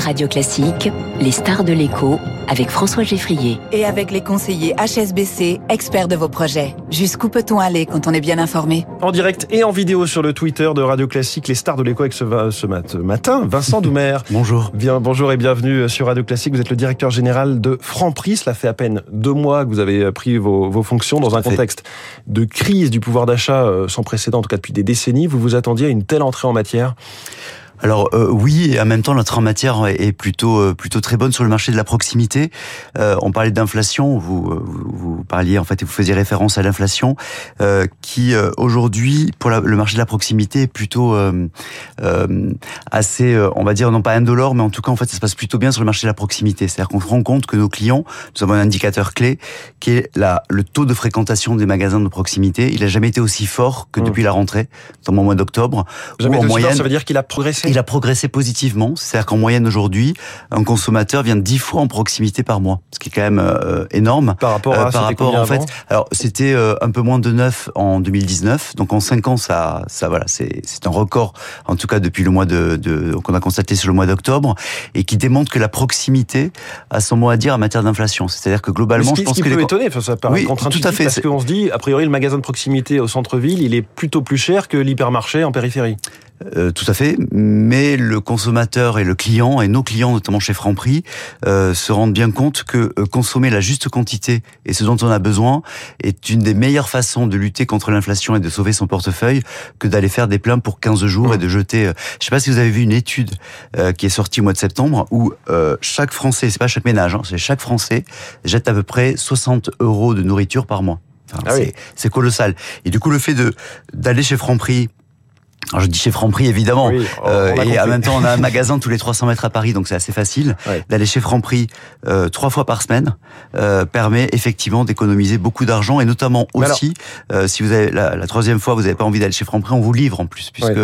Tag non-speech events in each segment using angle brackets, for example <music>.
Radio Classique, les stars de l'écho avec François Geffrier. Et avec les conseillers HSBC, experts de vos projets. Jusqu'où peut-on aller quand on est bien informé? En direct et en vidéo sur le Twitter de Radio Classique, les stars de l'écho avec ce, ce matin, Vincent <laughs> Doumer. bonjour. Bien, bonjour et bienvenue sur Radio Classique. Vous êtes le directeur général de Franprix. Cela fait à peine deux mois que vous avez pris vos, vos fonctions dans un contexte de crise du pouvoir d'achat euh, sans précédent, en tout cas depuis des décennies. Vous vous attendiez à une telle entrée en matière? Alors euh, oui, et en même temps notre en matière est plutôt euh, plutôt très bonne sur le marché de la proximité. Euh, on parlait d'inflation, vous, vous, parliez en fait et vous faisiez référence à l'inflation qui aujourd'hui pour le marché de la proximité est plutôt assez, on va dire non pas indolore, mais en tout cas en fait ça se passe plutôt bien sur le marché de la proximité. C'est-à-dire qu'on se rend compte que nos clients, nous avons un indicateur clé qui est la, le taux de fréquentation des magasins de proximité. Il a jamais été aussi fort que mmh. depuis la rentrée, notamment au mois d'octobre. Jamais en moyenne, ça veut dire qu'il a progressé il a progressé positivement. C'est-à-dire qu'en moyenne aujourd'hui, un consommateur vient dix fois en proximité par mois, ce qui est quand même euh, énorme. Par rapport à euh, par rapport en fait. Alors c'était euh, un peu moins de 9 en 2019. Donc en 5 ans, ça, ça voilà, c'est c'est un record. En tout cas depuis le mois de, de qu'on a constaté sur le mois d'octobre et qui démontre que la proximité a son mot à dire en matière d'inflation. C'est-à-dire que globalement, je pense qui que peut les... étonner. Ça paraît oui, tout à fait. Parce qu'on se dit, a priori, le magasin de proximité au centre-ville, il est plutôt plus cher que l'hypermarché en périphérie. Euh, tout à fait, mais le consommateur et le client, et nos clients notamment chez Franprix, euh, se rendent bien compte que euh, consommer la juste quantité et ce dont on a besoin est une des meilleures façons de lutter contre l'inflation et de sauver son portefeuille que d'aller faire des pleins pour 15 jours et de jeter... Euh, je sais pas si vous avez vu une étude qui est sortie au mois de septembre où chaque Français, c'est pas chaque ménage, hein, c'est chaque Français jette à peu près 60 euros de nourriture par mois. ah c'est colossal. Et du coup, le fait de d'aller chez Franprix alors je dis chez Franprix évidemment, euh, et en même temps on a un <laughs> magasin tous les 300 mètres à Paris, donc c'est assez facile. D'aller chez Franprix euh, trois fois par semaine euh, permet effectivement d'économiser beaucoup d'argent, et notamment aussi, euh, si vous avez la, la troisième fois, vous n'avez pas envie d'aller chez Franprix, on vous livre en plus, puisque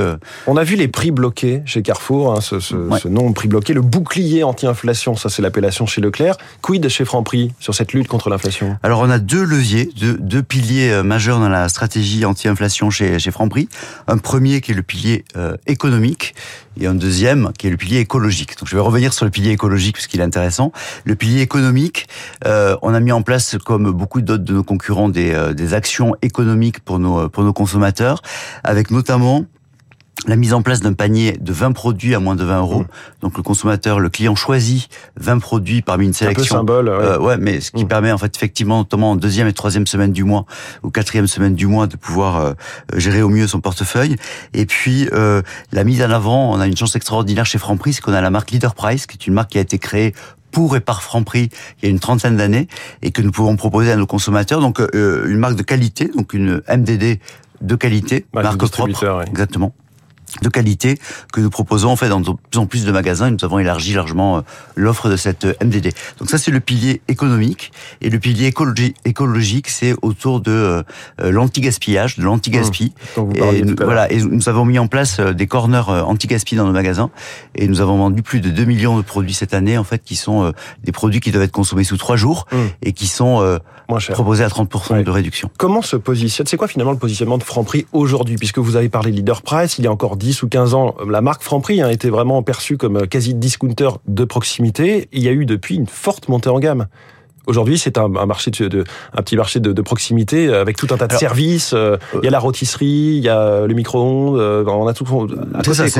on a vu les prix bloqués chez Carrefour, hein, ce, ce, ce, nom prix bloqué, le bouclier anti-inflation, ça c'est l'appellation chez Leclerc. Quid chez Franprix sur cette lutte contre l'inflation? Alors on a deux leviers, deux, deux piliers majeurs dans la stratégie anti-inflation chez, chez Franprix. Un premier qui est le pilier euh, économique, et un deuxième qui est le pilier écologique. Donc je vais revenir sur le pilier écologique puisqu'il est intéressant. Le pilier économique, euh, on a mis en place, comme beaucoup d'autres de nos concurrents, des, euh, des actions économiques pour nos, pour nos consommateurs, avec notamment la mise en place d'un panier de 20 produits à moins de 20 euros. Mmh. Donc le consommateur, le client choisit 20 produits parmi une sélection. Un peu symbole. Ouais. Euh, ouais mais ce qui mmh. permet en fait effectivement, notamment en deuxième et troisième semaine du mois ou quatrième semaine du mois, de pouvoir euh, gérer au mieux son portefeuille. Et puis euh, la mise en avant, on a une chance extraordinaire chez Franprix, c'est qu'on a la marque Leader Price, qui est une marque qui a été créée pour et par Franprix il y a une trentaine d'années et que nous pouvons proposer à nos consommateurs. Donc euh, une marque de qualité, donc une MDD de qualité, marque propre, ouais. exactement de qualité que nous proposons en fait dans de plus en plus de magasins. Nous avons élargi largement euh, l'offre de cette euh, MDD. Donc ça c'est le pilier économique et le pilier écologique c'est autour de euh, l'anti-gaspillage, de l'anti-gaspi. Mmh, et nous, voilà, et nous avons mis en place des corners anti-gaspi dans nos magasins et nous avons vendu plus de 2 millions de produits cette année en fait qui sont des produits qui doivent être consommés sous 3 jours mmh. et qui sont proposés à 30% ouais. de réduction. Comment se positionne C'est quoi finalement le positionnement de Franprix aujourd'hui? Puisque vous avez parlé leader price, il y a encore 10 ou 15 ans, la marque Franprix a été vraiment perçue comme quasi discounter de proximité. Il y a eu depuis une forte montée en gamme. Aujourd'hui, c'est un, un, marché de, de, un petit marché de, de, proximité avec tout un tas de Alors, services. Euh, il y a la rôtisserie, il y a le micro-ondes. Euh, on a tout.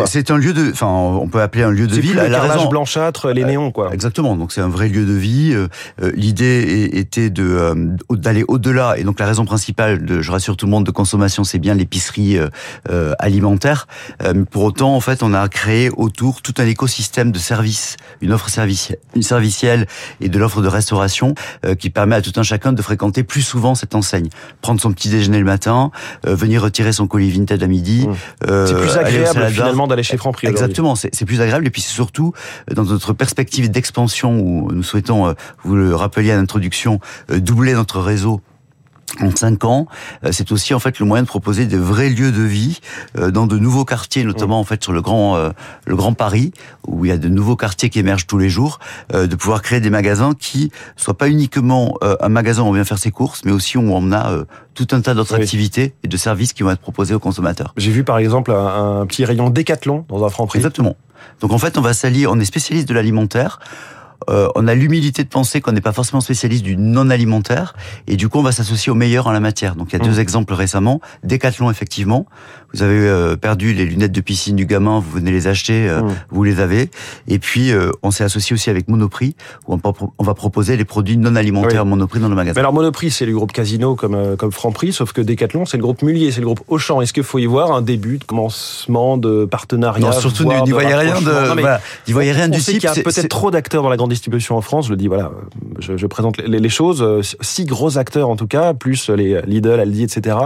C'est un lieu de. Enfin, on peut appeler un lieu de vie. Plus le carrelage blanchâtre, les néons, quoi. Exactement. Donc c'est un vrai lieu de vie. Euh, L'idée était de d'aller au-delà. Et donc la raison principale, de, je rassure tout le monde, de consommation, c'est bien l'épicerie euh, alimentaire. pour autant, en fait, on a créé autour tout un écosystème de services, une offre servicielle, une servicielle et de l'offre de restauration euh, qui permet à tout un chacun de fréquenter plus souvent cette enseigne. Prendre son petit déjeuner le matin, euh, venir retirer son colis vintage à midi. Mmh. Euh, c'est plus agréable finalement d'aller chez Franprix. Exactement, c'est plus agréable et puis c'est surtout dans notre perspective d'expansion où nous souhaitons, vous le rappeliez à l'introduction, doubler notre réseau en cinq ans, euh, c'est aussi en fait le moyen de proposer des vrais lieux de vie euh, dans de nouveaux quartiers, notamment en fait sur le grand euh, le grand Paris où il y a de nouveaux quartiers qui émergent tous les jours, de pouvoir créer des magasins qui soient pas uniquement un magasin où on vient faire ses courses, mais aussi où on a tout un tas d'autres oui. activités et de services qui vont être proposés aux consommateurs. J'ai vu par exemple un, un petit rayon décathlon dans un Franprix. Exactement. Donc en fait, on va s'allier, on est spécialiste de l'alimentaire, euh, on a l'humilité de penser qu'on n'est pas forcément spécialiste du non alimentaire et du coup on va s'associer au meilleur en la matière. Donc il y a deux mmh. exemples récemment. Décathlon effectivement. Vous avez euh, perdu les lunettes de piscine du gamin, vous venez les acheter, euh, mmh. vous les avez. Et puis on s'est associé aussi avec Monoprix où on, va proposer les produits non alimentaires Monoprix dans le magasin. Mais alors Monoprix c'est le groupe Casino comme comme Franprix, sauf que Décathlon c'est le groupe Mullier, c'est le groupe Auchan. Est-ce qu'il faut y voir un début de commencement de partenariat Non, surtout n'y voyez rien de, voyez rien du type. Il y a peut-être trop d'acteurs dans la grande distribution en France. Je le dis, voilà, je, présente les, choses. Six gros acteurs en tout cas, plus les Lidl, Aldi, etc.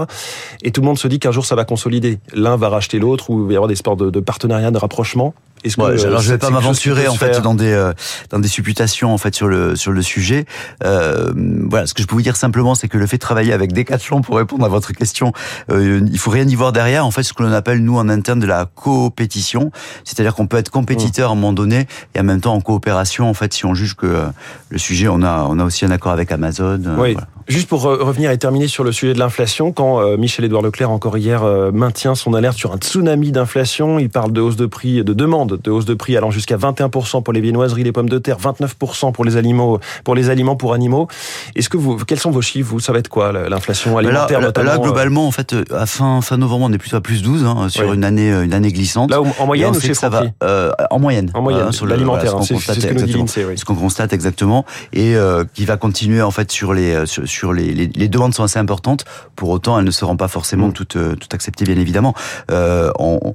Et tout le monde se dit qu'un jour ça va consolider. L'un va racheter l'autre ou il va y avoir des sports de, de partenariat, de rapprochement. Est-ce que, ouais, alors je vais pas m'aventurer en fait dans des euh, dans des supputations en fait sur le sur le sujet. Euh, voilà, ce que je peux vous dire simplement, c'est que le fait de travailler avec Decathlon pour répondre à votre question, euh, il faut rien y voir derrière. En fait, ce que l'on appelle nous en interne de la coopétition, c'est-à-dire qu'on peut être compétiteur à un moment donné et en même temps en coopération. En fait, si on juge que euh, le sujet, on a on a aussi un accord avec Amazon. Euh, oui. Voilà. Juste pour revenir et terminer sur le sujet de l'inflation, quand Michel-Édouard Leclerc encore hier maintient son alerte sur un tsunami d'inflation, il parle de hausse de prix, de demande de hausse de prix allant jusqu'à 21% pour les viennoiseries, les pommes de terre, 29% pour les aliments, pour les aliments pour animaux. Est-ce que vous, quels sont vos chiffres Vous? Savez de quoi l'inflation alimentaire là, là, globalement, en fait, à fin fin novembre, on est plutôt à plus 12 hein, sur une année une année glissante. Là, en moyenne ou chez ça va euh, En moyenne. En moyenne. sur l'alimentaire. Voilà, ce qu'on constate, ce qu'on constate exactement, et euh, qui va continuer en fait sur les sur, sur les, les, les demandes sont assez importantes. Pour autant, elles ne seront pas forcément mm. toutes toutes acceptées, bien évidemment. Euh, on, on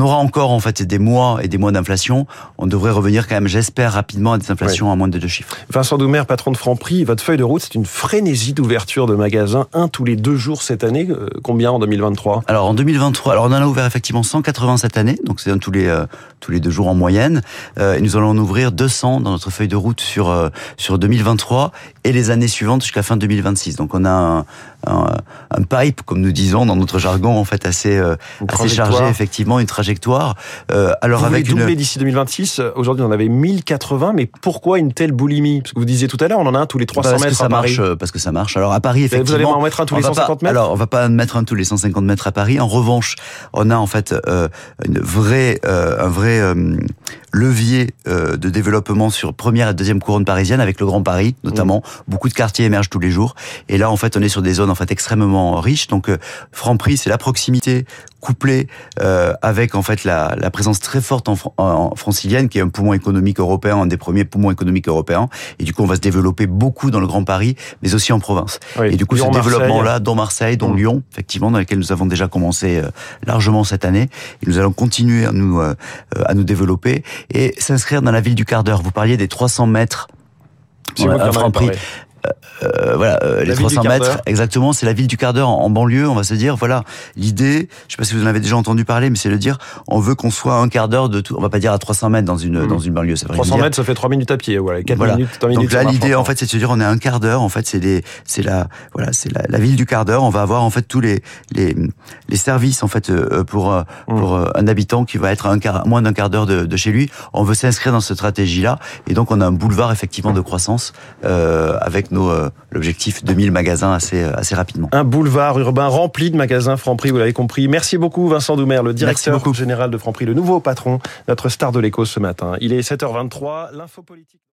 aura encore en fait des mois et des mois d'inflation. On devrait revenir quand même, j'espère, rapidement à des inflations à moins de deux chiffres. Vincent Doumer, patron de Franprix, votre feuille de route, c'est une frénésie d'ouverture de magasins, un tous les deux jours cette année. Euh, combien en 2023 Alors en 2023, alors on en a ouvert effectivement 180 cette année, donc c'est un tous les euh, tous les deux jours en moyenne. Euh, et nous allons en ouvrir 200 dans notre feuille de route sur sur 2023 et les années suivantes jusqu'à fin 2026. Donc on a un, un, un, pipe, comme nous disons dans notre jargon, en fait assez assez chargé effectivement une trajectoire. Euh, alors vous avec doubler d'ici 2026. Aujourd'hui, on avait 1080, mais pourquoi une telle boulimie? Parce que vous disiez tout à l'heure, on en a un tous les 300 parce mètres que ça à Paris. Marche, parce que ça marche. Alors à Paris, effectivement, vous allez en mettre un tous les 150 mètres? Alors on va pas mettre un tous les 150 mètres à Paris. En revanche, on a en fait euh, une vraie, euh, un vrai euh, levier euh, de développement sur première et deuxième couronne parisienne avec le Grand Paris, notamment. Mmh. Beaucoup de quartiers émergent tous les jours. Et là, en fait, on est sur des zones en fait extrêmement riches. Donc, euh, Franprix, c'est la proximité couplée euh, avec en fait la, la, présence très forte en, en, francilienne, qui est un poumon économique européen, un des premiers poumons économiques européens. Et du coup, on va se développer beaucoup dans le Grand Paris, mais aussi en province. Oui, et du coup, ce développement-là, dont Marseille, dont mmh. Lyon, effectivement, dans lesquels nous avons déjà commencé euh, largement cette année, et nous allons continuer à nous euh, à nous développer et s'inscrire dans la ville du quart d'heure. Vous parliez des 300 mètres. C'est à Franprix. Euh, voilà, euh, les 300 mètres, exactement, c'est la ville du quart d'heure en, banlieue. On va se dire, voilà, l'idée, je sais pas si vous en avez déjà entendu parler, mais c'est de dire, on veut qu'on soit un quart d'heure de tout. On va pas dire à 300 mètres dans une mmh. dans une banlieue. Ça 300 mètres, ça fait 3 minutes à pied, voilà, 4 voilà. minutes, 3 minutes. Donc là, l'idée, en fait, c'est de se dire, on est à un quart d'heure. En fait, c'est les, c'est la, voilà, c'est la, la, ville du quart d'heure. On va avoir en fait tous les les les services en fait euh, pour mmh. pour mmh. un habitant qui va être à un quart, moins d'un quart d'heure de, de, chez lui. On veut s'inscrire dans cette stratégie-là, et donc on a un boulevard effectivement de croissance euh, avec nos l'objectif 2000 magasins assez, assez rapidement. Un boulevard urbain rempli de magasins Franprix, vous l'avez compris. Merci beaucoup Vincent Doumer, le directeur général de Franprix, le nouveau patron, notre star de l'écho ce matin. Il est 7h23, l'info politique.